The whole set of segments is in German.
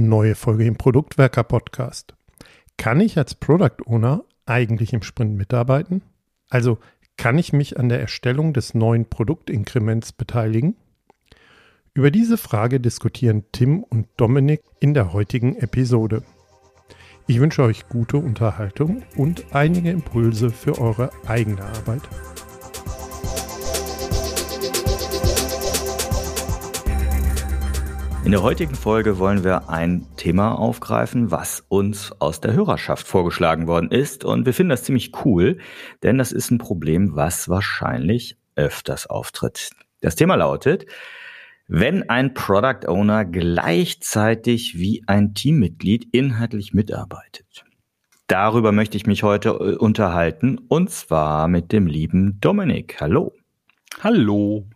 Neue Folge im Produktwerker Podcast. Kann ich als Product Owner eigentlich im Sprint mitarbeiten? Also kann ich mich an der Erstellung des neuen Produktinkrements beteiligen? Über diese Frage diskutieren Tim und Dominik in der heutigen Episode. Ich wünsche euch gute Unterhaltung und einige Impulse für eure eigene Arbeit. In der heutigen Folge wollen wir ein Thema aufgreifen, was uns aus der Hörerschaft vorgeschlagen worden ist. Und wir finden das ziemlich cool, denn das ist ein Problem, was wahrscheinlich öfters auftritt. Das Thema lautet, wenn ein Product Owner gleichzeitig wie ein Teammitglied inhaltlich mitarbeitet. Darüber möchte ich mich heute äh, unterhalten und zwar mit dem lieben Dominik. Hallo. Hallo.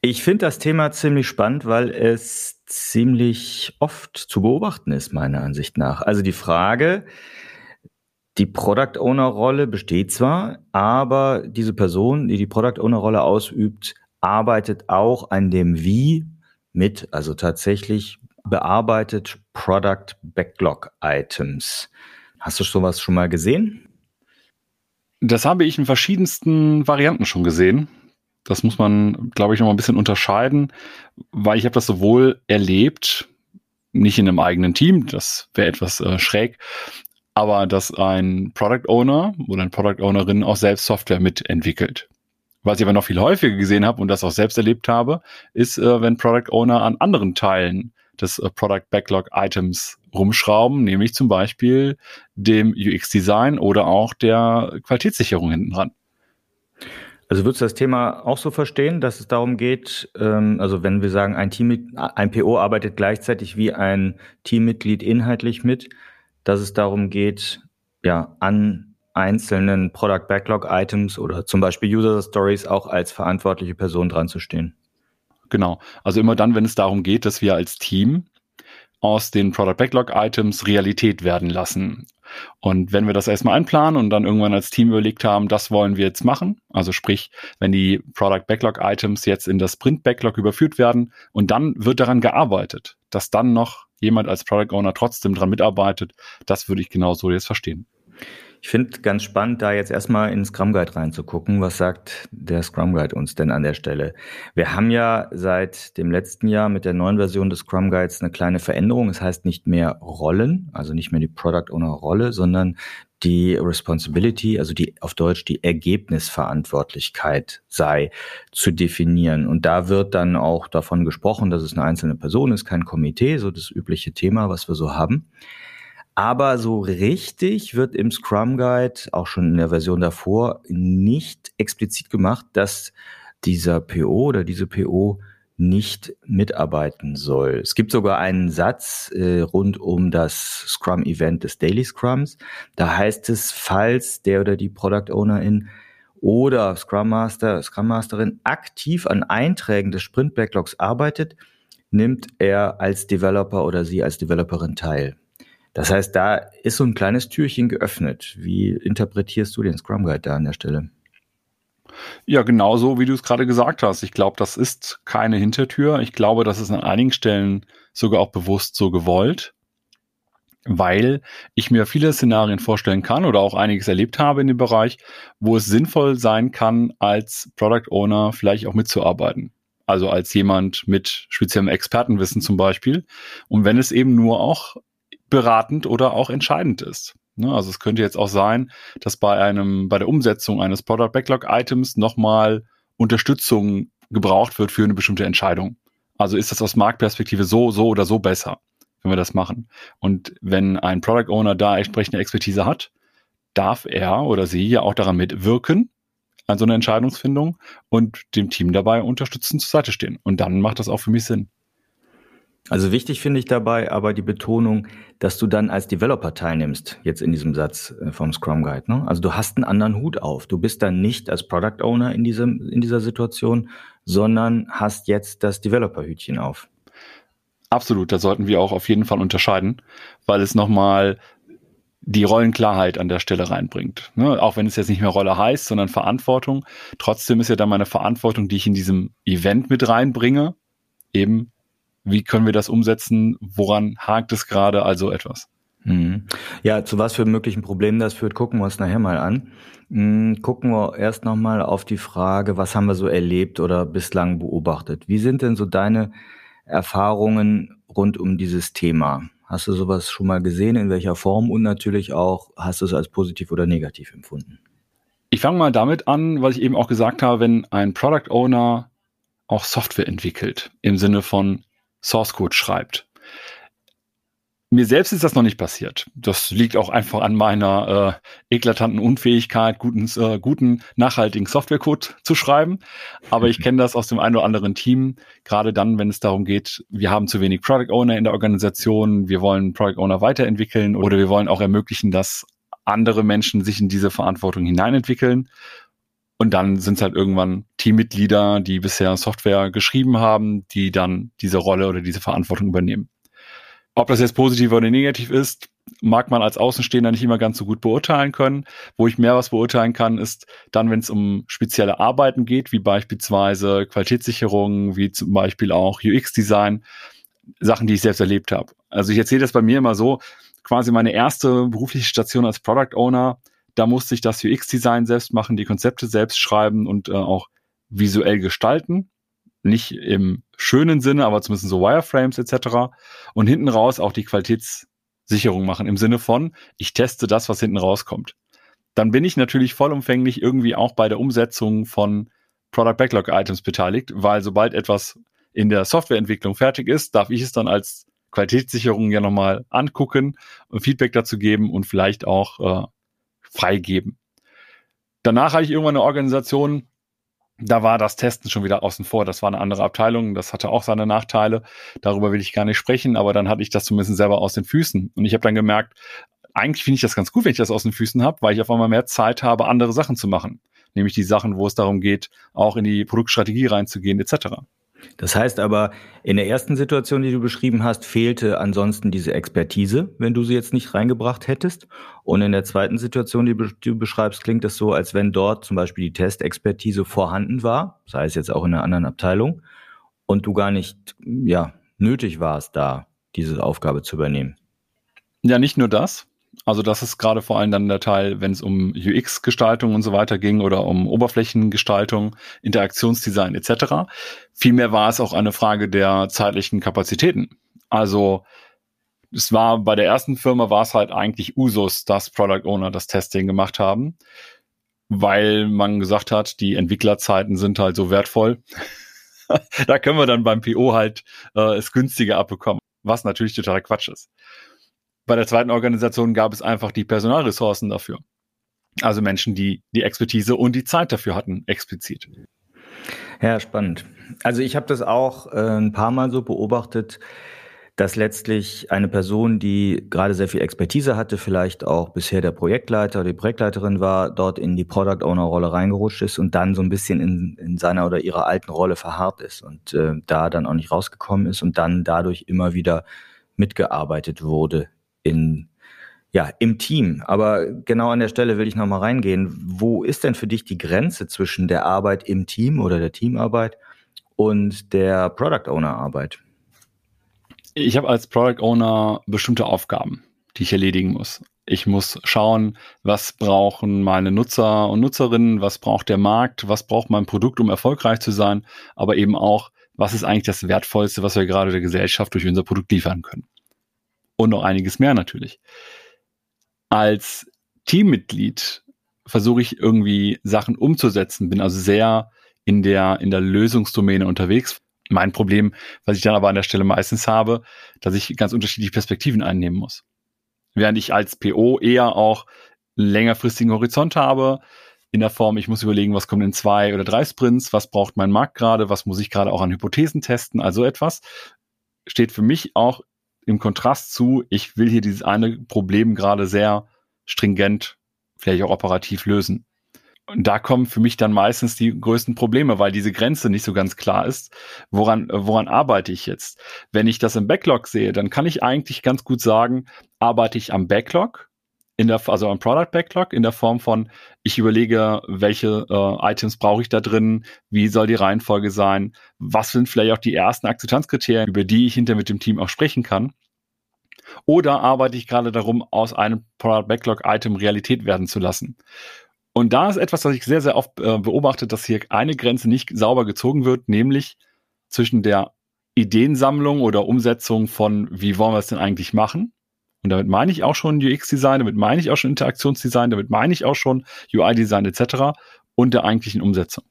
Ich finde das Thema ziemlich spannend, weil es ziemlich oft zu beobachten ist, meiner Ansicht nach. Also die Frage, die Product Owner Rolle besteht zwar, aber diese Person, die die Product Owner Rolle ausübt, arbeitet auch an dem Wie mit, also tatsächlich bearbeitet Product Backlog Items. Hast du sowas schon mal gesehen? Das habe ich in verschiedensten Varianten schon gesehen. Das muss man, glaube ich, noch mal ein bisschen unterscheiden, weil ich habe das sowohl erlebt, nicht in einem eigenen Team, das wäre etwas äh, schräg, aber dass ein Product Owner oder eine Product Ownerin auch selbst Software mitentwickelt. Was ich aber noch viel häufiger gesehen habe und das auch selbst erlebt habe, ist, äh, wenn Product Owner an anderen Teilen des äh, Product Backlog Items rumschrauben, nämlich zum Beispiel dem UX Design oder auch der Qualitätssicherung hinten dran. Also würdest du das Thema auch so verstehen, dass es darum geht, ähm, also wenn wir sagen, ein Team, ein PO arbeitet gleichzeitig wie ein Teammitglied inhaltlich mit, dass es darum geht, ja, an einzelnen Product Backlog Items oder zum Beispiel User Stories auch als verantwortliche Person dran zu stehen. Genau. Also immer dann, wenn es darum geht, dass wir als Team aus den Product Backlog Items Realität werden lassen. Und wenn wir das erstmal einplanen und dann irgendwann als Team überlegt haben, das wollen wir jetzt machen, also sprich, wenn die Product Backlog Items jetzt in das Sprint Backlog überführt werden und dann wird daran gearbeitet, dass dann noch jemand als Product Owner trotzdem dran mitarbeitet, das würde ich genauso jetzt verstehen. Ich finde ganz spannend, da jetzt erstmal in Scrum Guide reinzugucken. Was sagt der Scrum Guide uns denn an der Stelle? Wir haben ja seit dem letzten Jahr mit der neuen Version des Scrum Guides eine kleine Veränderung. Es heißt nicht mehr Rollen, also nicht mehr die Product Owner Rolle, sondern die Responsibility, also die auf Deutsch die Ergebnisverantwortlichkeit sei zu definieren. Und da wird dann auch davon gesprochen, dass es eine einzelne Person ist, kein Komitee, so das übliche Thema, was wir so haben. Aber so richtig wird im Scrum Guide, auch schon in der Version davor, nicht explizit gemacht, dass dieser PO oder diese PO nicht mitarbeiten soll. Es gibt sogar einen Satz äh, rund um das Scrum-Event des Daily Scrums. Da heißt es, falls der oder die Product Ownerin oder Scrum Master, Scrum Masterin aktiv an Einträgen des Sprint Backlogs arbeitet, nimmt er als Developer oder sie als Developerin teil. Das heißt, da ist so ein kleines Türchen geöffnet. Wie interpretierst du den Scrum Guide da an der Stelle? Ja, genau so, wie du es gerade gesagt hast. Ich glaube, das ist keine Hintertür. Ich glaube, das ist an einigen Stellen sogar auch bewusst so gewollt, weil ich mir viele Szenarien vorstellen kann oder auch einiges erlebt habe in dem Bereich, wo es sinnvoll sein kann, als Product Owner vielleicht auch mitzuarbeiten. Also als jemand mit speziellem Expertenwissen zum Beispiel. Und wenn es eben nur auch beratend oder auch entscheidend ist. Ne, also es könnte jetzt auch sein, dass bei einem, bei der Umsetzung eines Product Backlog Items nochmal Unterstützung gebraucht wird für eine bestimmte Entscheidung. Also ist das aus Marktperspektive so, so oder so besser, wenn wir das machen. Und wenn ein Product Owner da entsprechende Expertise hat, darf er oder sie ja auch daran mitwirken, an so einer Entscheidungsfindung und dem Team dabei unterstützen zur Seite stehen. Und dann macht das auch für mich Sinn. Also wichtig finde ich dabei aber die Betonung, dass du dann als Developer teilnimmst, jetzt in diesem Satz äh, vom Scrum Guide. Ne? Also du hast einen anderen Hut auf. Du bist dann nicht als Product Owner in, diesem, in dieser Situation, sondern hast jetzt das Developer-Hütchen auf. Absolut, da sollten wir auch auf jeden Fall unterscheiden, weil es nochmal die Rollenklarheit an der Stelle reinbringt. Ne? Auch wenn es jetzt nicht mehr Rolle heißt, sondern Verantwortung. Trotzdem ist ja dann meine Verantwortung, die ich in diesem Event mit reinbringe, eben Wie können wir das umsetzen? Woran hakt es gerade? Also etwas. Mhm. Ja, zu was für möglichen Problemen das führt, gucken wir uns nachher mal an. Mhm, gucken wir erst nochmal auf die Frage, was haben wir so erlebt oder bislang beobachtet? Wie sind denn so deine Erfahrungen rund um dieses Thema? Hast du sowas schon mal gesehen, in welcher Form und natürlich auch, hast du es als positiv oder negativ empfunden? Ich fange mal damit an, was ich eben auch gesagt habe, wenn ein Product Owner auch Software entwickelt, im Sinne von Source Code schreibt. Mir selbst ist das noch nicht passiert. Das liegt auch einfach an meiner äh, eklatanten Unfähigkeit, guten, äh, guten nachhaltigen Softwarecode zu schreiben. Aber ich kenne das aus dem einen oder anderen Team, gerade dann, wenn es darum geht, wir haben zu wenig Product Owner in der Organisation, wir wollen Product Owner weiterentwickeln oder wir wollen auch ermöglichen, dass andere Menschen sich in diese Verantwortung hineinentwickeln. Und dann sind es halt irgendwann Teammitglieder, die bisher Software geschrieben haben, die dann diese Rolle oder diese Verantwortung übernehmen. Ob das jetzt positiv oder negativ ist, mag man als Außenstehender nicht immer ganz so gut beurteilen können. Wo ich mehr was beurteilen kann, ist dann, wenn es um spezielle Arbeiten geht, wie beispielsweise Qualitätssicherung, wie zum Beispiel auch UX-Design, Sachen, die ich selbst erlebt habe. Also ich erzähle das bei mir immer so, quasi meine erste berufliche Station als Product Owner, da musste ich das UX-Design selbst machen, die Konzepte selbst schreiben und äh, auch visuell gestalten nicht im schönen Sinne, aber zumindest so Wireframes etc. Und hinten raus auch die Qualitätssicherung machen im Sinne von, ich teste das, was hinten rauskommt. Dann bin ich natürlich vollumfänglich irgendwie auch bei der Umsetzung von Product Backlog Items beteiligt, weil sobald etwas in der Softwareentwicklung fertig ist, darf ich es dann als Qualitätssicherung ja nochmal angucken und Feedback dazu geben und vielleicht auch äh, freigeben. Danach hatte ich irgendwann eine Organisation, da war das Testen schon wieder außen vor. Das war eine andere Abteilung. Das hatte auch seine Nachteile. Darüber will ich gar nicht sprechen, aber dann hatte ich das zumindest selber aus den Füßen. Und ich habe dann gemerkt, eigentlich finde ich das ganz gut, wenn ich das aus den Füßen habe, weil ich auf einmal mehr Zeit habe, andere Sachen zu machen. Nämlich die Sachen, wo es darum geht, auch in die Produktstrategie reinzugehen, etc. Das heißt aber, in der ersten Situation, die du beschrieben hast, fehlte ansonsten diese Expertise, wenn du sie jetzt nicht reingebracht hättest. Und in der zweiten Situation, die du beschreibst, klingt es so, als wenn dort zum Beispiel die Testexpertise vorhanden war, sei es jetzt auch in einer anderen Abteilung, und du gar nicht, ja, nötig warst, da diese Aufgabe zu übernehmen. Ja, nicht nur das. Also das ist gerade vor allem dann der Teil, wenn es um UX-Gestaltung und so weiter ging oder um Oberflächengestaltung, Interaktionsdesign etc. Vielmehr war es auch eine Frage der zeitlichen Kapazitäten. Also es war bei der ersten Firma war es halt eigentlich Usus, dass Product Owner das Testing gemacht haben, weil man gesagt hat, die Entwicklerzeiten sind halt so wertvoll. da können wir dann beim PO halt äh, es günstiger abbekommen, was natürlich total Quatsch ist. Bei der zweiten Organisation gab es einfach die Personalressourcen dafür. Also Menschen, die die Expertise und die Zeit dafür hatten, explizit. Ja, spannend. Also ich habe das auch äh, ein paar Mal so beobachtet, dass letztlich eine Person, die gerade sehr viel Expertise hatte, vielleicht auch bisher der Projektleiter oder die Projektleiterin war, dort in die Product Owner Rolle reingerutscht ist und dann so ein bisschen in, in seiner oder ihrer alten Rolle verharrt ist und äh, da dann auch nicht rausgekommen ist und dann dadurch immer wieder mitgearbeitet wurde in ja, im Team. Aber genau an der Stelle will ich nochmal reingehen. Wo ist denn für dich die Grenze zwischen der Arbeit im Team oder der Teamarbeit und der Product Owner Arbeit? Ich habe als Product Owner bestimmte Aufgaben, die ich erledigen muss. Ich muss schauen, was brauchen meine Nutzer und Nutzerinnen, was braucht der Markt, was braucht mein Produkt, um erfolgreich zu sein, aber eben auch, was ist eigentlich das Wertvollste, was wir gerade der Gesellschaft durch unser Produkt liefern können und noch einiges mehr natürlich. Als Teammitglied versuche ich irgendwie Sachen umzusetzen, bin also sehr in der, in der Lösungsdomäne unterwegs. Mein Problem, was ich dann aber an der Stelle meistens habe, dass ich ganz unterschiedliche Perspektiven einnehmen muss. Während ich als PO eher auch längerfristigen Horizont habe, in der Form, ich muss überlegen, was kommt in zwei oder drei Sprints, was braucht mein Markt gerade, was muss ich gerade auch an Hypothesen testen, also etwas, steht für mich auch im Kontrast zu, ich will hier dieses eine Problem gerade sehr stringent, vielleicht auch operativ lösen. Und da kommen für mich dann meistens die größten Probleme, weil diese Grenze nicht so ganz klar ist. Woran, woran arbeite ich jetzt? Wenn ich das im Backlog sehe, dann kann ich eigentlich ganz gut sagen, arbeite ich am Backlog in der, also ein Product Backlog in der Form von, ich überlege, welche äh, Items brauche ich da drin, wie soll die Reihenfolge sein, was sind vielleicht auch die ersten Akzeptanzkriterien, über die ich hinter mit dem Team auch sprechen kann. Oder arbeite ich gerade darum, aus einem Product Backlog Item Realität werden zu lassen. Und da ist etwas, was ich sehr, sehr oft äh, beobachte, dass hier eine Grenze nicht sauber gezogen wird, nämlich zwischen der Ideensammlung oder Umsetzung von, wie wollen wir es denn eigentlich machen? Und damit meine ich auch schon UX-Design, damit meine ich auch schon Interaktionsdesign, damit meine ich auch schon UI-Design etc. und der eigentlichen Umsetzung.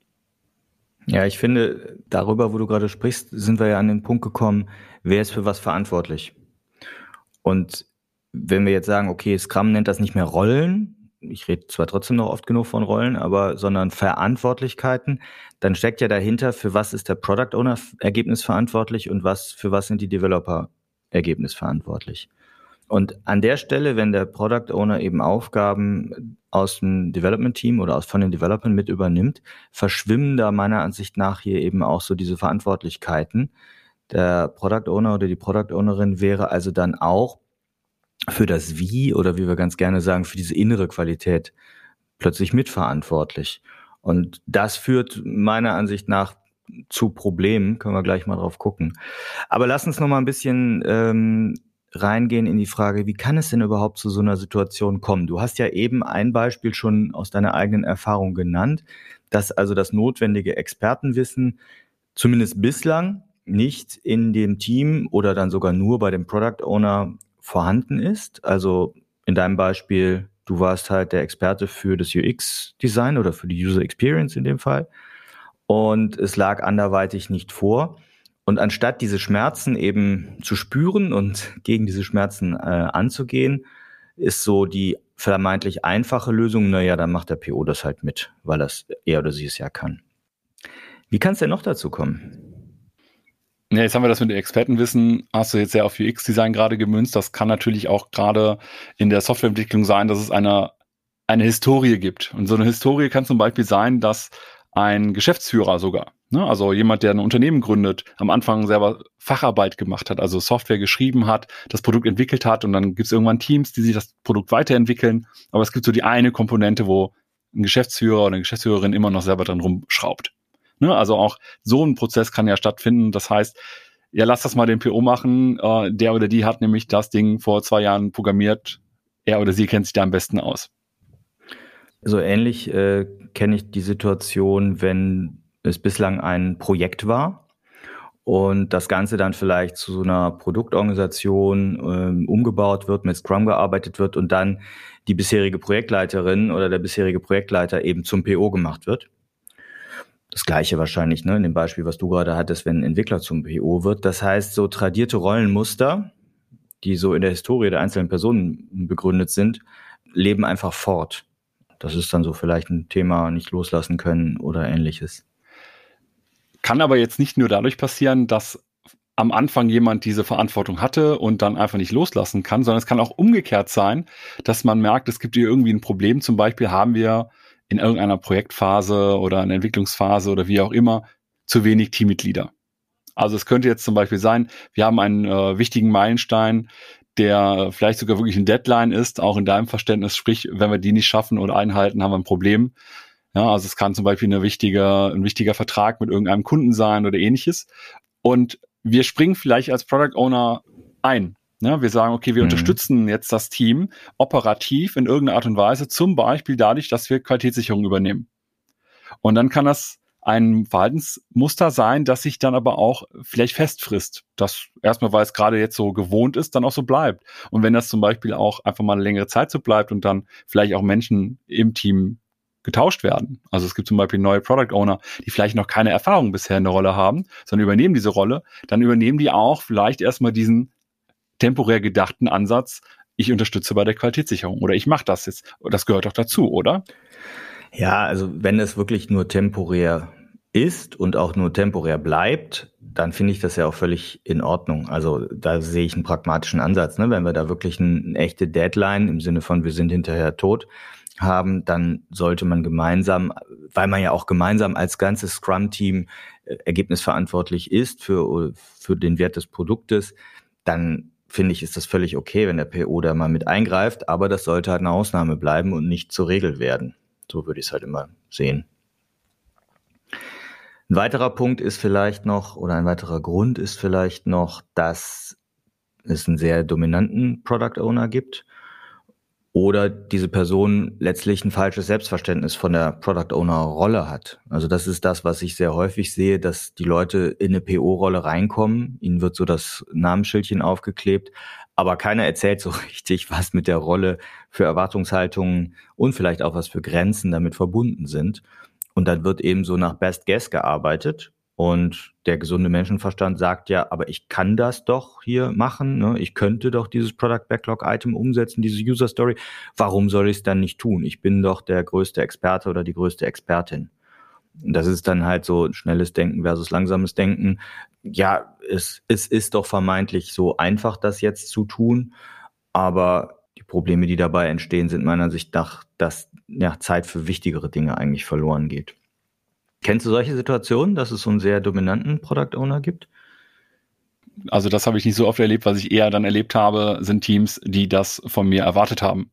Ja, ich finde, darüber, wo du gerade sprichst, sind wir ja an den Punkt gekommen, wer ist für was verantwortlich? Und wenn wir jetzt sagen, okay, Scrum nennt das nicht mehr Rollen, ich rede zwar trotzdem noch oft genug von Rollen, aber sondern Verantwortlichkeiten, dann steckt ja dahinter, für was ist der Product Owner Ergebnis verantwortlich und was für was sind die Developer Ergebnis verantwortlich. Und an der Stelle, wenn der Product Owner eben Aufgaben aus dem Development Team oder aus, von den Developern mit übernimmt, verschwimmen da meiner Ansicht nach hier eben auch so diese Verantwortlichkeiten. Der Product Owner oder die Product Ownerin wäre also dann auch für das Wie oder wie wir ganz gerne sagen, für diese innere Qualität plötzlich mitverantwortlich. Und das führt meiner Ansicht nach zu Problemen, können wir gleich mal drauf gucken. Aber lass uns noch mal ein bisschen ähm, reingehen in die Frage, wie kann es denn überhaupt zu so einer Situation kommen? Du hast ja eben ein Beispiel schon aus deiner eigenen Erfahrung genannt, dass also das notwendige Expertenwissen zumindest bislang nicht in dem Team oder dann sogar nur bei dem Product Owner vorhanden ist. Also in deinem Beispiel, du warst halt der Experte für das UX-Design oder für die User Experience in dem Fall. Und es lag anderweitig nicht vor. Und anstatt diese Schmerzen eben zu spüren und gegen diese Schmerzen äh, anzugehen, ist so die vermeintlich einfache Lösung, naja, dann macht der PO das halt mit, weil das er oder sie es ja kann. Wie kann es denn noch dazu kommen? Ja, jetzt haben wir das mit dem Expertenwissen, hast du jetzt sehr auf UX-Design gerade gemünzt. Das kann natürlich auch gerade in der Softwareentwicklung sein, dass es eine, eine Historie gibt. Und so eine Historie kann zum Beispiel sein, dass ein Geschäftsführer sogar, ne, also jemand, der ein Unternehmen gründet, am Anfang selber Facharbeit gemacht hat, also Software geschrieben hat, das Produkt entwickelt hat und dann gibt es irgendwann Teams, die sich das Produkt weiterentwickeln. Aber es gibt so die eine Komponente, wo ein Geschäftsführer oder eine Geschäftsführerin immer noch selber dran rumschraubt. Ne? Also auch so ein Prozess kann ja stattfinden. Das heißt, ja, lass das mal den PO machen. Äh, der oder die hat nämlich das Ding vor zwei Jahren programmiert. Er oder sie kennt sich da am besten aus. So ähnlich äh, kenne ich die Situation, wenn es bislang ein Projekt war und das Ganze dann vielleicht zu so einer Produktorganisation ähm, umgebaut wird, mit Scrum gearbeitet wird und dann die bisherige Projektleiterin oder der bisherige Projektleiter eben zum PO gemacht wird das gleiche wahrscheinlich, ne, in dem Beispiel, was du gerade hattest, wenn ein Entwickler zum PO wird. Das heißt, so tradierte Rollenmuster, die so in der Historie der einzelnen Personen begründet sind, leben einfach fort. Das ist dann so vielleicht ein Thema nicht loslassen können oder ähnliches. Kann aber jetzt nicht nur dadurch passieren, dass am Anfang jemand diese Verantwortung hatte und dann einfach nicht loslassen kann, sondern es kann auch umgekehrt sein, dass man merkt, es gibt hier irgendwie ein Problem. Zum Beispiel haben wir in irgendeiner Projektphase oder einer Entwicklungsphase oder wie auch immer zu wenig Teammitglieder. Also es könnte jetzt zum Beispiel sein, wir haben einen äh, wichtigen Meilenstein, der vielleicht sogar wirklich ein Deadline ist, auch in deinem Verständnis, sprich, wenn wir die nicht schaffen oder einhalten, haben wir ein Problem. Ja, also es kann zum Beispiel eine wichtige, ein wichtiger Vertrag mit irgendeinem Kunden sein oder ähnliches. Und wir springen vielleicht als Product Owner ein Ne, wir sagen, okay, wir mhm. unterstützen jetzt das Team operativ in irgendeiner Art und Weise, zum Beispiel dadurch, dass wir Qualitätssicherung übernehmen. Und dann kann das ein Verhaltensmuster sein, das sich dann aber auch vielleicht festfrisst. Das erstmal, weil es gerade jetzt so gewohnt ist, dann auch so bleibt. Und wenn das zum Beispiel auch einfach mal eine längere Zeit so bleibt und dann vielleicht auch Menschen im Team getauscht werden. Also es gibt zum Beispiel neue Product Owner, die vielleicht noch keine Erfahrung bisher in der Rolle haben, sondern übernehmen diese Rolle, dann übernehmen die auch vielleicht erstmal diesen temporär gedachten Ansatz, ich unterstütze bei der Qualitätssicherung oder ich mache das jetzt. Das gehört doch dazu, oder? Ja, also wenn es wirklich nur temporär ist und auch nur temporär bleibt, dann finde ich das ja auch völlig in Ordnung. Also da sehe ich einen pragmatischen Ansatz. Ne? Wenn wir da wirklich eine, eine echte Deadline im Sinne von wir sind hinterher tot haben, dann sollte man gemeinsam, weil man ja auch gemeinsam als ganzes Scrum-Team äh, ergebnisverantwortlich ist für, für den Wert des Produktes, dann finde ich, ist das völlig okay, wenn der PO da mal mit eingreift, aber das sollte halt eine Ausnahme bleiben und nicht zur Regel werden. So würde ich es halt immer sehen. Ein weiterer Punkt ist vielleicht noch, oder ein weiterer Grund ist vielleicht noch, dass es einen sehr dominanten Product Owner gibt oder diese Person letztlich ein falsches Selbstverständnis von der Product Owner Rolle hat. Also das ist das, was ich sehr häufig sehe, dass die Leute in eine PO-Rolle reinkommen, ihnen wird so das Namensschildchen aufgeklebt, aber keiner erzählt so richtig, was mit der Rolle für Erwartungshaltungen und vielleicht auch was für Grenzen damit verbunden sind. Und dann wird eben so nach Best Guess gearbeitet und der gesunde Menschenverstand sagt ja, aber ich kann das doch hier machen. Ne? Ich könnte doch dieses Product Backlog Item umsetzen, diese User Story. Warum soll ich es dann nicht tun? Ich bin doch der größte Experte oder die größte Expertin. Das ist dann halt so schnelles Denken versus langsames Denken. Ja, es, es ist doch vermeintlich so einfach, das jetzt zu tun. Aber die Probleme, die dabei entstehen, sind meiner Sicht nach, dass ja, Zeit für wichtigere Dinge eigentlich verloren geht. Kennst du solche Situationen, dass es so einen sehr dominanten Product Owner gibt? Also das habe ich nicht so oft erlebt. Was ich eher dann erlebt habe, sind Teams, die das von mir erwartet haben.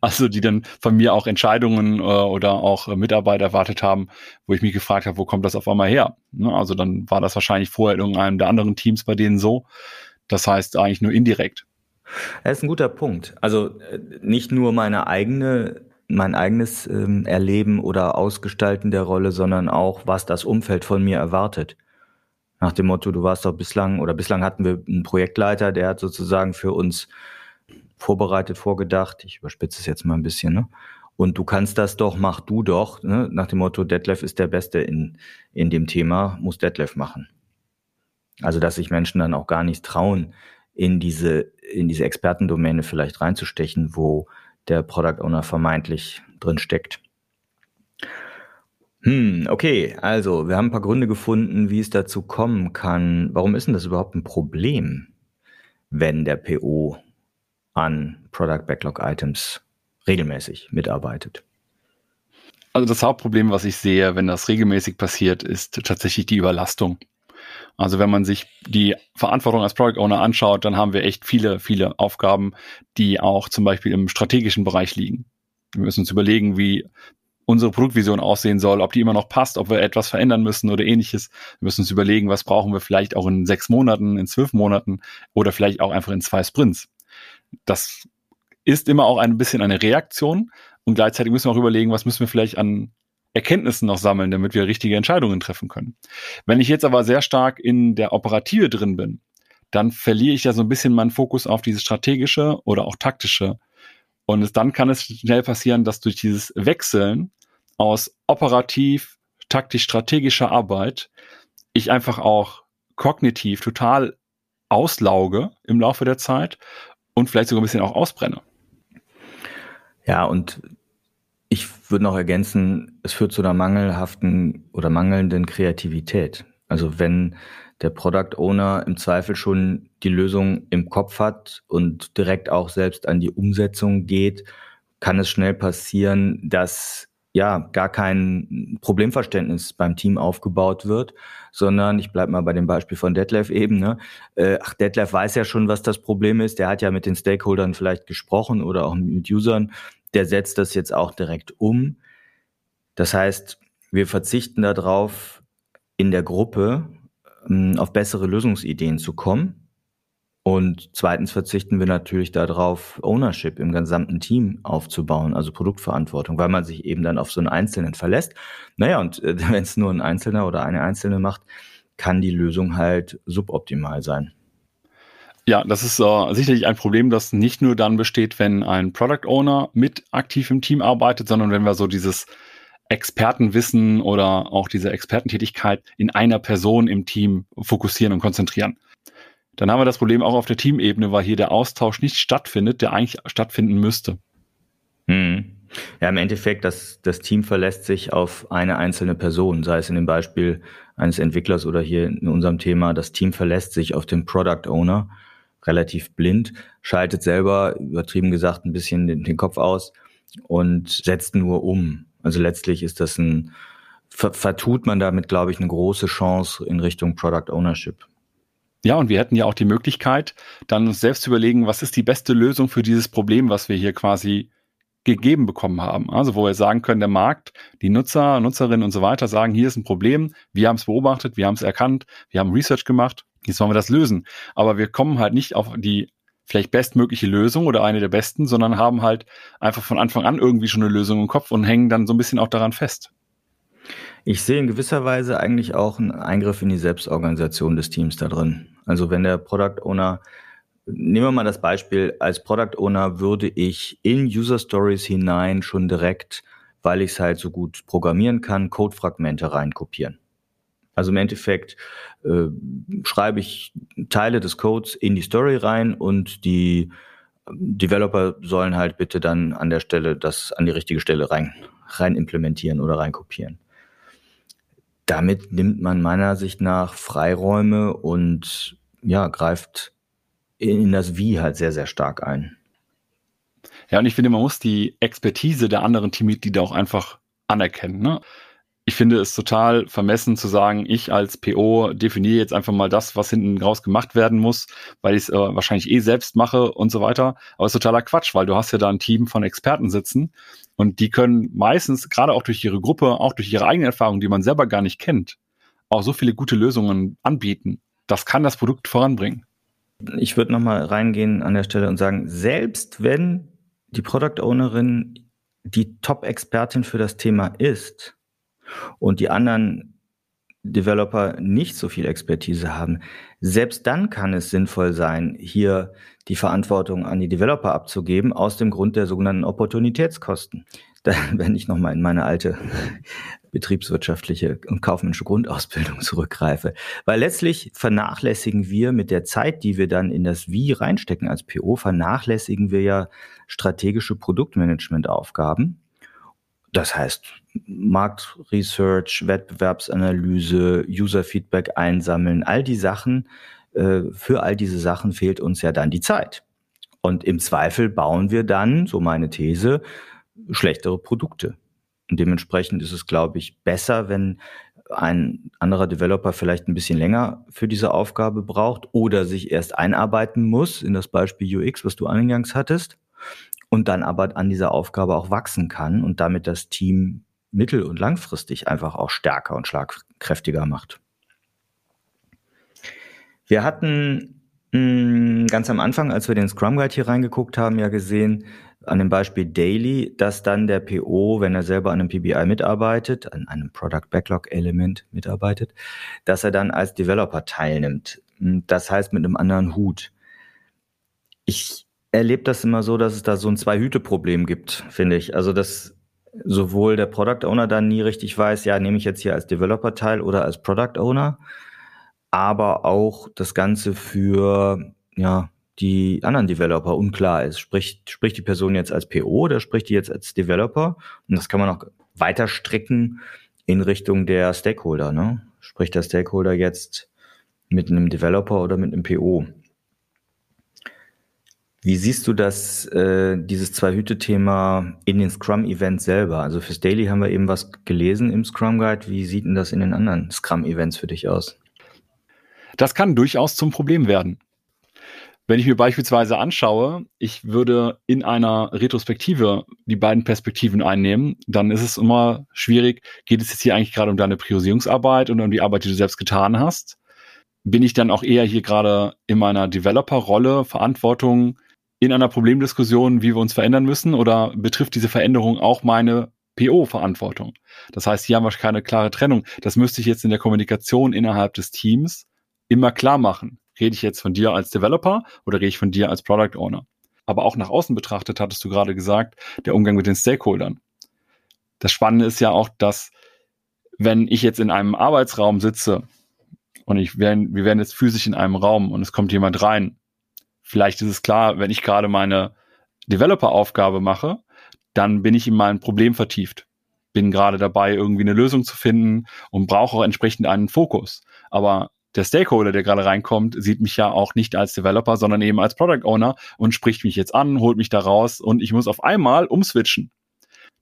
Also die dann von mir auch Entscheidungen äh, oder auch äh, Mitarbeit erwartet haben, wo ich mich gefragt habe, wo kommt das auf einmal her? Ne? Also dann war das wahrscheinlich vorher in irgendeinem der anderen Teams bei denen so. Das heißt eigentlich nur indirekt. Das ist ein guter Punkt. Also äh, nicht nur meine eigene mein eigenes ähm, Erleben oder Ausgestalten der Rolle, sondern auch, was das Umfeld von mir erwartet. Nach dem Motto, du warst doch bislang oder bislang hatten wir einen Projektleiter, der hat sozusagen für uns vorbereitet, vorgedacht. Ich überspitze es jetzt mal ein bisschen, ne? Und du kannst das doch, mach du doch. Ne? Nach dem Motto, Detlef ist der Beste in, in dem Thema, muss Detlef machen. Also, dass sich Menschen dann auch gar nicht trauen, in diese, in diese Expertendomäne vielleicht reinzustechen, wo der Product Owner vermeintlich drin steckt. Hm, okay, also wir haben ein paar Gründe gefunden, wie es dazu kommen kann. Warum ist denn das überhaupt ein Problem, wenn der PO an Product Backlog Items regelmäßig mitarbeitet? Also das Hauptproblem, was ich sehe, wenn das regelmäßig passiert, ist tatsächlich die Überlastung. Also wenn man sich die Verantwortung als Product Owner anschaut, dann haben wir echt viele, viele Aufgaben, die auch zum Beispiel im strategischen Bereich liegen. Wir müssen uns überlegen, wie unsere Produktvision aussehen soll, ob die immer noch passt, ob wir etwas verändern müssen oder ähnliches. Wir müssen uns überlegen, was brauchen wir vielleicht auch in sechs Monaten, in zwölf Monaten oder vielleicht auch einfach in zwei Sprints. Das ist immer auch ein bisschen eine Reaktion und gleichzeitig müssen wir auch überlegen, was müssen wir vielleicht an Erkenntnissen noch sammeln, damit wir richtige Entscheidungen treffen können. Wenn ich jetzt aber sehr stark in der Operative drin bin, dann verliere ich ja so ein bisschen meinen Fokus auf dieses strategische oder auch taktische. Und es, dann kann es schnell passieren, dass durch dieses Wechseln aus operativ, taktisch, strategischer Arbeit ich einfach auch kognitiv total auslauge im Laufe der Zeit und vielleicht sogar ein bisschen auch ausbrenne. Ja, und ich würde noch ergänzen, es führt zu einer mangelhaften oder mangelnden Kreativität. Also wenn der Product Owner im Zweifel schon die Lösung im Kopf hat und direkt auch selbst an die Umsetzung geht, kann es schnell passieren, dass ja gar kein Problemverständnis beim Team aufgebaut wird, sondern ich bleibe mal bei dem Beispiel von Detlef eben. Ne? Äh, ach, Detlef weiß ja schon, was das Problem ist. Der hat ja mit den Stakeholdern vielleicht gesprochen oder auch mit Usern der setzt das jetzt auch direkt um. Das heißt, wir verzichten darauf, in der Gruppe ähm, auf bessere Lösungsideen zu kommen. Und zweitens verzichten wir natürlich darauf, Ownership im gesamten Team aufzubauen, also Produktverantwortung, weil man sich eben dann auf so einen Einzelnen verlässt. Naja, und äh, wenn es nur ein Einzelner oder eine Einzelne macht, kann die Lösung halt suboptimal sein. Ja, das ist äh, sicherlich ein Problem, das nicht nur dann besteht, wenn ein Product Owner mit aktiv im Team arbeitet, sondern wenn wir so dieses Expertenwissen oder auch diese Expertentätigkeit in einer Person im Team fokussieren und konzentrieren. Dann haben wir das Problem auch auf der Teamebene, weil hier der Austausch nicht stattfindet, der eigentlich stattfinden müsste. Hm. Ja, im Endeffekt, das, das Team verlässt sich auf eine einzelne Person, sei es in dem Beispiel eines Entwicklers oder hier in unserem Thema, das Team verlässt sich auf den Product Owner relativ blind, schaltet selber, übertrieben gesagt, ein bisschen den, den Kopf aus und setzt nur um. Also letztlich ist das ein, ver vertut man damit, glaube ich, eine große Chance in Richtung Product Ownership. Ja, und wir hätten ja auch die Möglichkeit, dann uns selbst zu überlegen, was ist die beste Lösung für dieses Problem, was wir hier quasi gegeben bekommen haben. Also wo wir sagen können, der Markt, die Nutzer, Nutzerinnen und so weiter sagen, hier ist ein Problem, wir haben es beobachtet, wir haben es erkannt, wir haben Research gemacht, jetzt wollen wir das lösen. Aber wir kommen halt nicht auf die vielleicht bestmögliche Lösung oder eine der besten, sondern haben halt einfach von Anfang an irgendwie schon eine Lösung im Kopf und hängen dann so ein bisschen auch daran fest. Ich sehe in gewisser Weise eigentlich auch einen Eingriff in die Selbstorganisation des Teams da drin. Also wenn der Product Owner Nehmen wir mal das Beispiel, als Product Owner würde ich in User Stories hinein schon direkt, weil ich es halt so gut programmieren kann, Codefragmente reinkopieren. Also im Endeffekt äh, schreibe ich Teile des Codes in die Story rein und die Developer sollen halt bitte dann an der Stelle das an die richtige Stelle rein, rein implementieren oder rein kopieren. Damit nimmt man meiner Sicht nach Freiräume und ja, greift in das Wie halt sehr, sehr stark ein. Ja, und ich finde, man muss die Expertise der anderen Teammitglieder auch einfach anerkennen. Ne? Ich finde es total vermessen zu sagen, ich als PO definiere jetzt einfach mal das, was hinten raus gemacht werden muss, weil ich es äh, wahrscheinlich eh selbst mache und so weiter. Aber es ist totaler Quatsch, weil du hast ja da ein Team von Experten sitzen und die können meistens, gerade auch durch ihre Gruppe, auch durch ihre eigenen Erfahrungen, die man selber gar nicht kennt, auch so viele gute Lösungen anbieten. Das kann das Produkt voranbringen. Ich würde nochmal reingehen an der Stelle und sagen, selbst wenn die Product Ownerin die Top-Expertin für das Thema ist und die anderen Developer nicht so viel Expertise haben, selbst dann kann es sinnvoll sein, hier die Verantwortung an die Developer abzugeben, aus dem Grund der sogenannten Opportunitätskosten. Da, wenn ich nochmal in meine alte betriebswirtschaftliche und kaufmännische Grundausbildung zurückgreife. Weil letztlich vernachlässigen wir mit der Zeit, die wir dann in das Wie reinstecken als PO, vernachlässigen wir ja strategische Produktmanagementaufgaben. Das heißt, Marktresearch, Wettbewerbsanalyse, User-Feedback einsammeln, all die Sachen, äh, für all diese Sachen fehlt uns ja dann die Zeit. Und im Zweifel bauen wir dann, so meine These, schlechtere Produkte. Und dementsprechend ist es, glaube ich, besser, wenn ein anderer Developer vielleicht ein bisschen länger für diese Aufgabe braucht oder sich erst einarbeiten muss in das Beispiel UX, was du eingangs hattest, und dann aber an dieser Aufgabe auch wachsen kann und damit das Team mittel- und langfristig einfach auch stärker und schlagkräftiger macht. Wir hatten hm, ganz am Anfang, als wir den Scrum Guide hier reingeguckt haben, ja gesehen, an dem Beispiel Daily, dass dann der PO, wenn er selber an einem PBI mitarbeitet, an einem Product Backlog Element mitarbeitet, dass er dann als Developer teilnimmt. Das heißt mit einem anderen Hut. Ich erlebe das immer so, dass es da so ein Zwei-Hüte-Problem gibt, finde ich. Also, dass sowohl der Product Owner dann nie richtig weiß, ja, nehme ich jetzt hier als Developer teil oder als Product Owner, aber auch das Ganze für, ja, die anderen Developer unklar ist. Spricht, spricht die Person jetzt als PO oder spricht die jetzt als Developer? Und das kann man auch weiter stricken in Richtung der Stakeholder. Ne? Spricht der Stakeholder jetzt mit einem Developer oder mit einem PO? Wie siehst du das, äh, dieses Zwei-Hüte-Thema in den Scrum-Events selber? Also fürs Daily haben wir eben was gelesen im Scrum Guide. Wie sieht denn das in den anderen Scrum-Events für dich aus? Das kann durchaus zum Problem werden. Wenn ich mir beispielsweise anschaue, ich würde in einer Retrospektive die beiden Perspektiven einnehmen, dann ist es immer schwierig, geht es jetzt hier eigentlich gerade um deine Priorisierungsarbeit und um die Arbeit, die du selbst getan hast? Bin ich dann auch eher hier gerade in meiner Developer-Rolle, Verantwortung in einer Problemdiskussion, wie wir uns verändern müssen, oder betrifft diese Veränderung auch meine PO-Verantwortung? Das heißt, hier haben wir keine klare Trennung. Das müsste ich jetzt in der Kommunikation innerhalb des Teams immer klar machen. Rede ich jetzt von dir als Developer oder rede ich von dir als Product Owner? Aber auch nach außen betrachtet, hattest du gerade gesagt, der Umgang mit den Stakeholdern. Das Spannende ist ja auch, dass wenn ich jetzt in einem Arbeitsraum sitze und ich werden, wir werden jetzt physisch in einem Raum und es kommt jemand rein, vielleicht ist es klar, wenn ich gerade meine Developer-Aufgabe mache, dann bin ich in mein Problem vertieft. Bin gerade dabei, irgendwie eine Lösung zu finden und brauche auch entsprechend einen Fokus. Aber der Stakeholder, der gerade reinkommt, sieht mich ja auch nicht als Developer, sondern eben als Product Owner und spricht mich jetzt an, holt mich da raus und ich muss auf einmal umswitchen.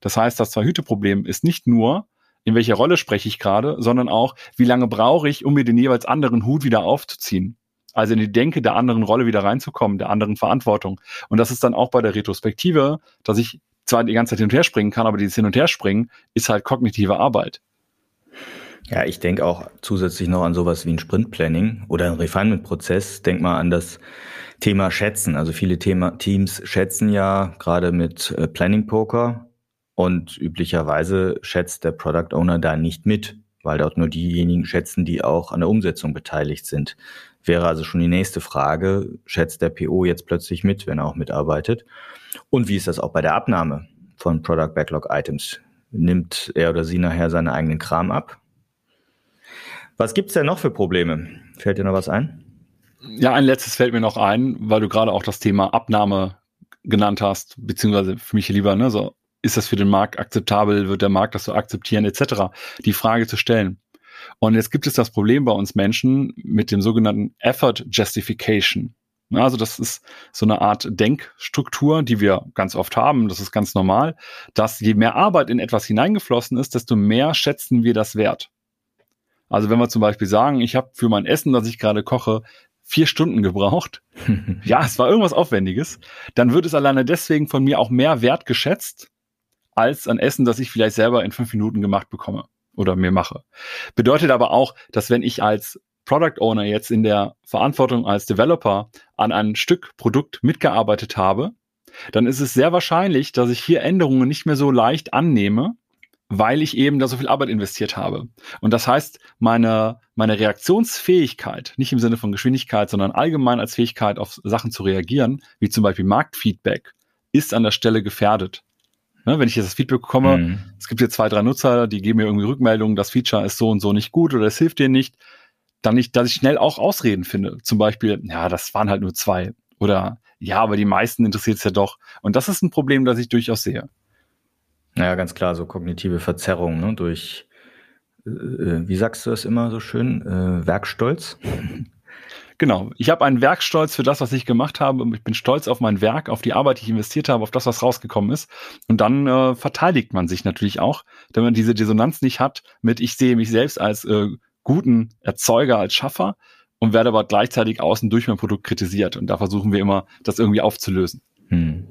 Das heißt, das Zwei-Hüte-Problem ist nicht nur, in welcher Rolle spreche ich gerade, sondern auch, wie lange brauche ich, um mir den jeweils anderen Hut wieder aufzuziehen. Also in die Denke der anderen Rolle wieder reinzukommen, der anderen Verantwortung. Und das ist dann auch bei der Retrospektive, dass ich zwar die ganze Zeit hin und her springen kann, aber dieses Hin und Her springen ist halt kognitive Arbeit. Ja, ich denke auch zusätzlich noch an sowas wie ein Sprintplanning oder ein Refinement-Prozess. Denk mal an das Thema Schätzen. Also viele Thema Teams schätzen ja gerade mit äh, Planning Poker und üblicherweise schätzt der Product Owner da nicht mit, weil dort nur diejenigen schätzen, die auch an der Umsetzung beteiligt sind. Wäre also schon die nächste Frage, schätzt der PO jetzt plötzlich mit, wenn er auch mitarbeitet? Und wie ist das auch bei der Abnahme von Product Backlog Items? Nimmt er oder sie nachher seinen eigenen Kram ab? Was gibt's denn noch für Probleme? Fällt dir noch was ein? Ja, ein letztes fällt mir noch ein, weil du gerade auch das Thema Abnahme genannt hast, beziehungsweise für mich lieber, ne, so, ist das für den Markt akzeptabel, wird der Markt das so akzeptieren, etc., die Frage zu stellen. Und jetzt gibt es das Problem bei uns Menschen mit dem sogenannten Effort Justification. Also das ist so eine Art Denkstruktur, die wir ganz oft haben. Das ist ganz normal, dass je mehr Arbeit in etwas hineingeflossen ist, desto mehr schätzen wir das wert. Also wenn wir zum Beispiel sagen, ich habe für mein Essen, das ich gerade koche, vier Stunden gebraucht. ja, es war irgendwas Aufwendiges. Dann wird es alleine deswegen von mir auch mehr wert geschätzt, als ein Essen, das ich vielleicht selber in fünf Minuten gemacht bekomme oder mir mache. Bedeutet aber auch, dass wenn ich als Product Owner jetzt in der Verantwortung als Developer an ein Stück Produkt mitgearbeitet habe, dann ist es sehr wahrscheinlich, dass ich hier Änderungen nicht mehr so leicht annehme, weil ich eben da so viel Arbeit investiert habe. Und das heißt, meine, meine Reaktionsfähigkeit, nicht im Sinne von Geschwindigkeit, sondern allgemein als Fähigkeit auf Sachen zu reagieren, wie zum Beispiel Marktfeedback, ist an der Stelle gefährdet. Ne, wenn ich jetzt das Feedback bekomme, mhm. es gibt hier zwei, drei Nutzer, die geben mir irgendwie Rückmeldungen, das Feature ist so und so nicht gut oder es hilft dir nicht, dann nicht, dass ich schnell auch Ausreden finde. Zum Beispiel, ja, das waren halt nur zwei. Oder ja, aber die meisten interessiert es ja doch. Und das ist ein Problem, das ich durchaus sehe. Ja, ganz klar, so kognitive Verzerrung ne, durch, äh, wie sagst du das immer so schön, äh, Werkstolz. Genau. Ich habe einen Werkstolz für das, was ich gemacht habe. Ich bin stolz auf mein Werk, auf die Arbeit, die ich investiert habe, auf das, was rausgekommen ist. Und dann äh, verteidigt man sich natürlich auch, wenn man diese Dissonanz nicht hat mit, ich sehe mich selbst als äh, guten Erzeuger, als Schaffer und werde aber gleichzeitig außen durch mein Produkt kritisiert. Und da versuchen wir immer, das irgendwie aufzulösen. Hm.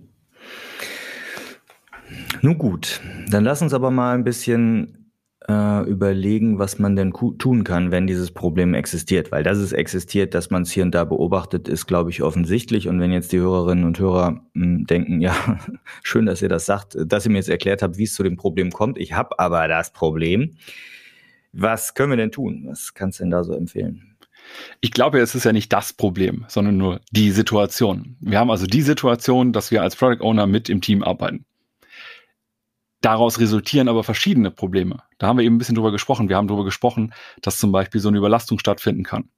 Nun gut, dann lass uns aber mal ein bisschen äh, überlegen, was man denn tun kann, wenn dieses Problem existiert. Weil dass es existiert, dass man es hier und da beobachtet, ist, glaube ich, offensichtlich. Und wenn jetzt die Hörerinnen und Hörer mh, hm, denken, ja, schön, dass ihr das sagt, dass ihr mir jetzt erklärt habt, wie es zu dem Problem kommt. Ich habe aber das Problem. Was können wir denn tun? Was kannst du denn da so empfehlen? Ich glaube, es ist ja nicht das Problem, sondern nur die Situation. Wir haben also die Situation, dass wir als Product Owner mit im Team arbeiten. Daraus resultieren aber verschiedene Probleme. Da haben wir eben ein bisschen drüber gesprochen. Wir haben drüber gesprochen, dass zum Beispiel so eine Überlastung stattfinden kann.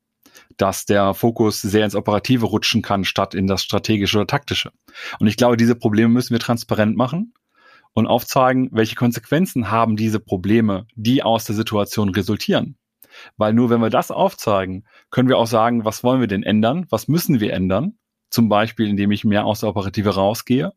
Dass der Fokus sehr ins Operative rutschen kann, statt in das Strategische oder Taktische. Und ich glaube, diese Probleme müssen wir transparent machen und aufzeigen, welche Konsequenzen haben diese Probleme, die aus der Situation resultieren. Weil nur wenn wir das aufzeigen, können wir auch sagen, was wollen wir denn ändern? Was müssen wir ändern? Zum Beispiel, indem ich mehr aus der Operative rausgehe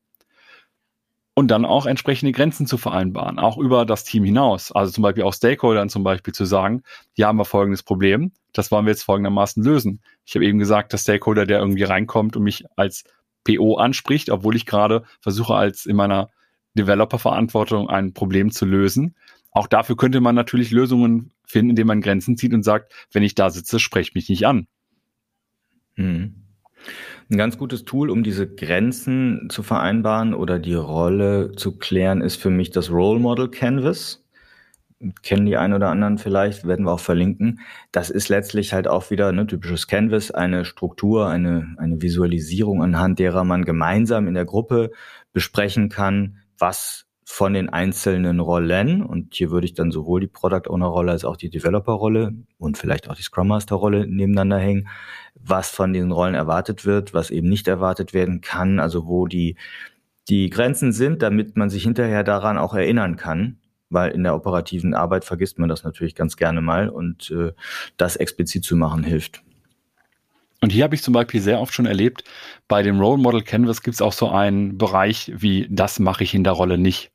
und dann auch entsprechende Grenzen zu vereinbaren, auch über das Team hinaus. Also zum Beispiel auch Stakeholdern zum Beispiel zu sagen, hier haben wir folgendes Problem, das wollen wir jetzt folgendermaßen lösen. Ich habe eben gesagt, der Stakeholder, der irgendwie reinkommt und mich als PO anspricht, obwohl ich gerade versuche, als in meiner Developer-Verantwortung ein Problem zu lösen. Auch dafür könnte man natürlich Lösungen finden, indem man Grenzen zieht und sagt, wenn ich da sitze, sprecht mich nicht an. Mhm. Ein ganz gutes Tool, um diese Grenzen zu vereinbaren oder die Rolle zu klären, ist für mich das Role Model Canvas. Kennen die einen oder anderen vielleicht, werden wir auch verlinken. Das ist letztlich halt auch wieder ein ne, typisches Canvas, eine Struktur, eine, eine Visualisierung, anhand derer man gemeinsam in der Gruppe besprechen kann, was von den einzelnen Rollen, und hier würde ich dann sowohl die Product Owner Rolle als auch die Developer Rolle und vielleicht auch die Scrum Master Rolle nebeneinander hängen, was von diesen Rollen erwartet wird, was eben nicht erwartet werden kann, also wo die, die Grenzen sind, damit man sich hinterher daran auch erinnern kann, weil in der operativen Arbeit vergisst man das natürlich ganz gerne mal und äh, das explizit zu machen hilft. Und hier habe ich zum Beispiel sehr oft schon erlebt, bei dem Role Model Canvas gibt es auch so einen Bereich wie, das mache ich in der Rolle nicht.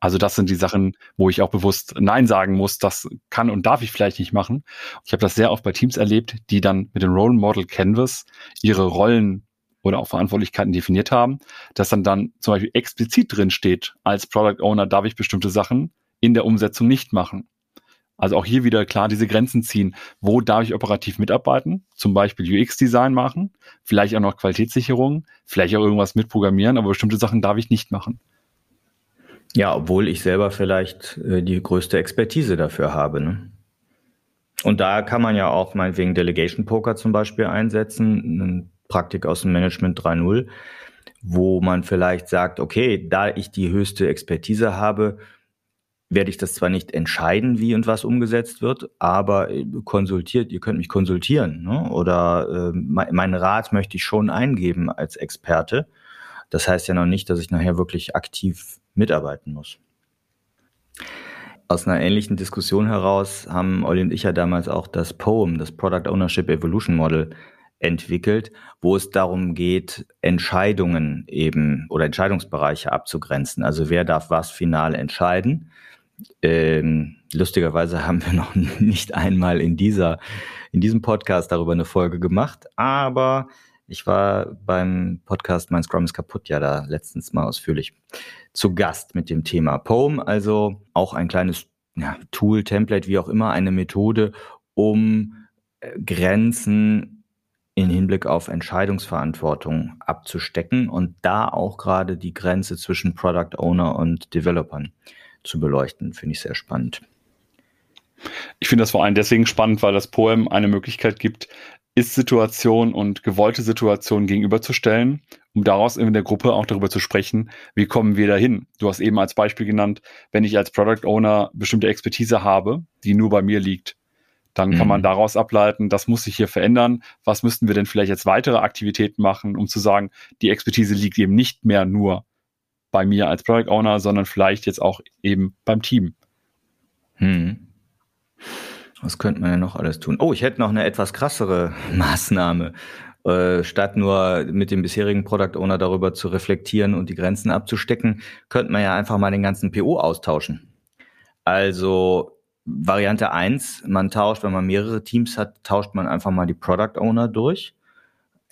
Also das sind die Sachen, wo ich auch bewusst Nein sagen muss, das kann und darf ich vielleicht nicht machen. Ich habe das sehr oft bei Teams erlebt, die dann mit dem Role Model Canvas ihre Rollen oder auch Verantwortlichkeiten definiert haben, dass dann dann zum Beispiel explizit drin steht, als Product Owner darf ich bestimmte Sachen in der Umsetzung nicht machen. Also auch hier wieder klar diese Grenzen ziehen. Wo darf ich operativ mitarbeiten? Zum Beispiel UX-Design machen, vielleicht auch noch Qualitätssicherung, vielleicht auch irgendwas mitprogrammieren, aber bestimmte Sachen darf ich nicht machen. Ja, obwohl ich selber vielleicht äh, die größte Expertise dafür habe. Ne? Und da kann man ja auch meinetwegen Delegation Poker zum Beispiel einsetzen, eine Praktik aus dem Management 3.0, wo man vielleicht sagt, okay, da ich die höchste Expertise habe, werde ich das zwar nicht entscheiden, wie und was umgesetzt wird, aber äh, konsultiert, ihr könnt mich konsultieren ne? oder äh, meinen Rat möchte ich schon eingeben als Experte. Das heißt ja noch nicht, dass ich nachher wirklich aktiv mitarbeiten muss. Aus einer ähnlichen Diskussion heraus haben Olli und ich ja damals auch das POEM, das Product Ownership Evolution Model, entwickelt, wo es darum geht, Entscheidungen eben oder Entscheidungsbereiche abzugrenzen. Also wer darf was final entscheiden? Ähm, lustigerweise haben wir noch nicht einmal in dieser, in diesem Podcast darüber eine Folge gemacht, aber ich war beim Podcast Mein Scrum ist kaputt ja da letztens mal ausführlich zu Gast mit dem Thema Poem, also auch ein kleines ja, Tool, Template, wie auch immer, eine Methode, um äh, Grenzen in Hinblick auf Entscheidungsverantwortung abzustecken und da auch gerade die Grenze zwischen Product Owner und Developern zu beleuchten. Finde ich sehr spannend. Ich finde das vor allem deswegen spannend, weil das Poem eine Möglichkeit gibt, Ist-Situation und gewollte Situation gegenüberzustellen, um daraus in der Gruppe auch darüber zu sprechen, wie kommen wir dahin. Du hast eben als Beispiel genannt, wenn ich als Product Owner bestimmte Expertise habe, die nur bei mir liegt, dann kann man mhm. daraus ableiten, das muss sich hier verändern. Was müssten wir denn vielleicht jetzt weitere Aktivitäten machen, um zu sagen, die Expertise liegt eben nicht mehr nur bei mir als Product Owner, sondern vielleicht jetzt auch eben beim Team. Hm. Was könnte man ja noch alles tun? Oh, ich hätte noch eine etwas krassere Maßnahme. Äh, statt nur mit dem bisherigen Product Owner darüber zu reflektieren und die Grenzen abzustecken, könnte man ja einfach mal den ganzen PO austauschen. Also Variante eins: man tauscht, wenn man mehrere Teams hat, tauscht man einfach mal die Product Owner durch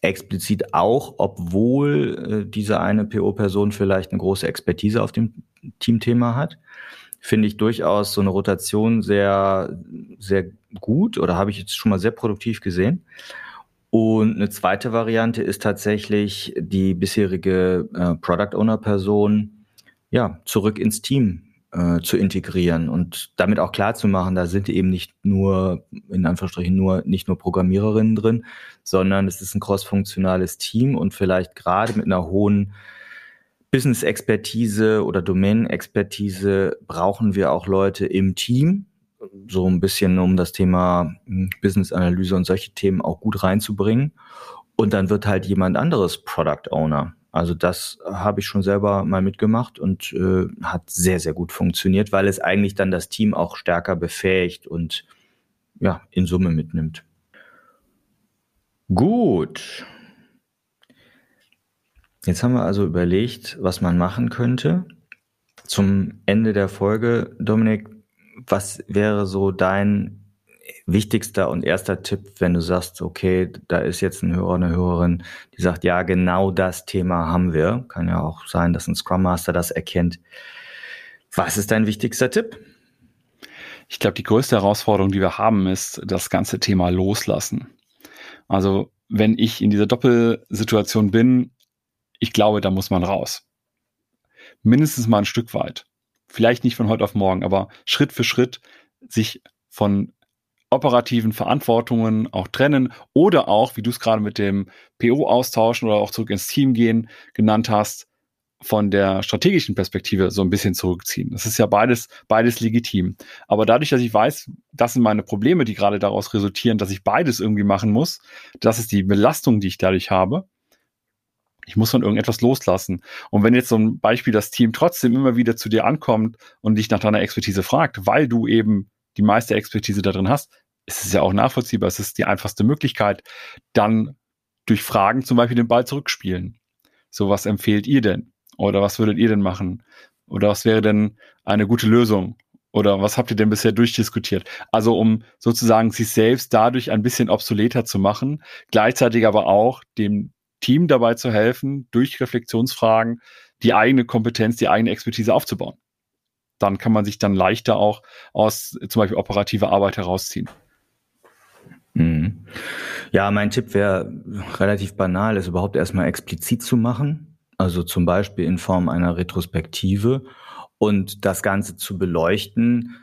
explizit auch, obwohl äh, diese eine PO-Person vielleicht eine große Expertise auf dem Teamthema hat, finde ich durchaus so eine Rotation sehr, sehr gut oder habe ich jetzt schon mal sehr produktiv gesehen. Und eine zweite Variante ist tatsächlich die bisherige äh, Product Owner Person ja zurück ins Team äh, zu integrieren und damit auch klar zu machen, da sind eben nicht nur, in Anführungsstrichen, nur, nicht nur Programmiererinnen drin, sondern es ist ein crossfunktionales Team und vielleicht gerade mit einer hohen Business-Expertise oder Domain-Expertise brauchen wir auch Leute im Team, so ein bisschen um das Thema hm, Business-Analyse und solche Themen auch gut reinzubringen. Und dann wird halt jemand anderes Product Owner. Also das habe ich schon selber mal mitgemacht und äh, hat sehr, sehr gut funktioniert, weil es eigentlich dann das Team auch stärker befähigt und ja, in Summe mitnimmt. Gut. Jetzt haben wir also überlegt, was man machen könnte. Zum Ende der Folge, Dominik, was wäre so dein wichtigster und erster Tipp, wenn du sagst, okay, da ist jetzt ein Hörer, eine Hörerin, die sagt, ja, genau das Thema haben wir. Kann ja auch sein, dass ein Scrum Master das erkennt. Was ist dein wichtigster Tipp? Ich glaube, die größte Herausforderung, die wir haben, ist das ganze Thema Loslassen. Also, wenn ich in dieser Doppelsituation bin, ich glaube, da muss man raus. Mindestens mal ein Stück weit. Vielleicht nicht von heute auf morgen, aber Schritt für Schritt sich von operativen Verantwortungen auch trennen oder auch, wie du es gerade mit dem PO austauschen oder auch zurück ins Team gehen genannt hast, von der strategischen Perspektive so ein bisschen zurückziehen. Das ist ja beides, beides legitim. Aber dadurch, dass ich weiß, das sind meine Probleme, die gerade daraus resultieren, dass ich beides irgendwie machen muss, das ist die Belastung, die ich dadurch habe. Ich muss von irgendetwas loslassen. Und wenn jetzt so ein Beispiel das Team trotzdem immer wieder zu dir ankommt und dich nach deiner Expertise fragt, weil du eben die meiste Expertise da drin hast, ist es ja auch nachvollziehbar. Es ist die einfachste Möglichkeit, dann durch Fragen zum Beispiel den Ball zurückspielen. So, was empfehlt ihr denn? Oder was würdet ihr denn machen? Oder was wäre denn eine gute Lösung? Oder was habt ihr denn bisher durchdiskutiert? Also um sozusagen sich selbst dadurch ein bisschen obsoleter zu machen, gleichzeitig aber auch dem Team dabei zu helfen, durch Reflexionsfragen die eigene Kompetenz, die eigene Expertise aufzubauen. Dann kann man sich dann leichter auch aus zum Beispiel operativer Arbeit herausziehen. Mhm. Ja, mein Tipp wäre relativ banal, es überhaupt erstmal explizit zu machen. Also zum Beispiel in Form einer Retrospektive und das Ganze zu beleuchten,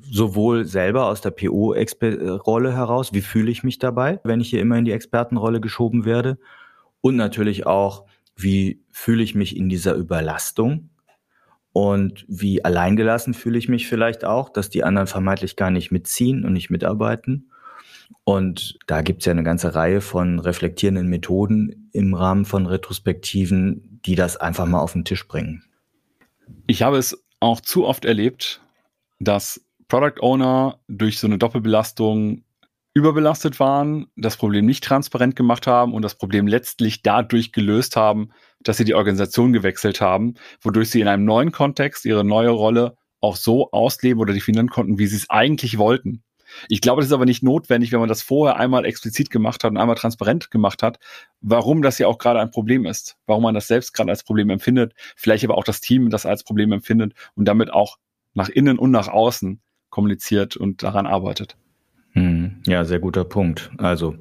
sowohl selber aus der PO-Rolle heraus, wie fühle ich mich dabei, wenn ich hier immer in die Expertenrolle geschoben werde, und natürlich auch, wie fühle ich mich in dieser Überlastung und wie alleingelassen fühle ich mich vielleicht auch, dass die anderen vermeintlich gar nicht mitziehen und nicht mitarbeiten. Und da gibt es ja eine ganze Reihe von reflektierenden Methoden im Rahmen von Retrospektiven, die das einfach mal auf den Tisch bringen. Ich habe es auch zu oft erlebt, dass Product Owner durch so eine Doppelbelastung überbelastet waren, das Problem nicht transparent gemacht haben und das Problem letztlich dadurch gelöst haben, dass sie die Organisation gewechselt haben, wodurch sie in einem neuen Kontext ihre neue Rolle auch so ausleben oder definieren konnten, wie sie es eigentlich wollten. Ich glaube, das ist aber nicht notwendig, wenn man das vorher einmal explizit gemacht hat und einmal transparent gemacht hat, warum das ja auch gerade ein Problem ist, warum man das selbst gerade als Problem empfindet, vielleicht aber auch das Team das als Problem empfindet und damit auch nach innen und nach außen kommuniziert und daran arbeitet. Hm, ja, sehr guter Punkt. Also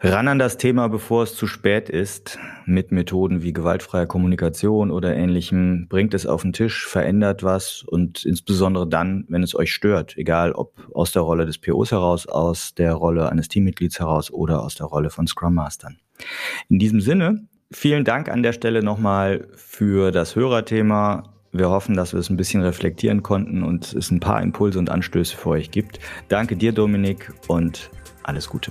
ran an das Thema, bevor es zu spät ist, mit Methoden wie gewaltfreie Kommunikation oder ähnlichem, bringt es auf den Tisch, verändert was und insbesondere dann, wenn es euch stört, egal ob aus der Rolle des POs heraus, aus der Rolle eines Teammitglieds heraus oder aus der Rolle von Scrum Mastern. In diesem Sinne, vielen Dank an der Stelle nochmal für das Hörerthema. Wir hoffen, dass wir es ein bisschen reflektieren konnten und es ein paar Impulse und Anstöße für euch gibt. Danke dir, Dominik, und alles Gute.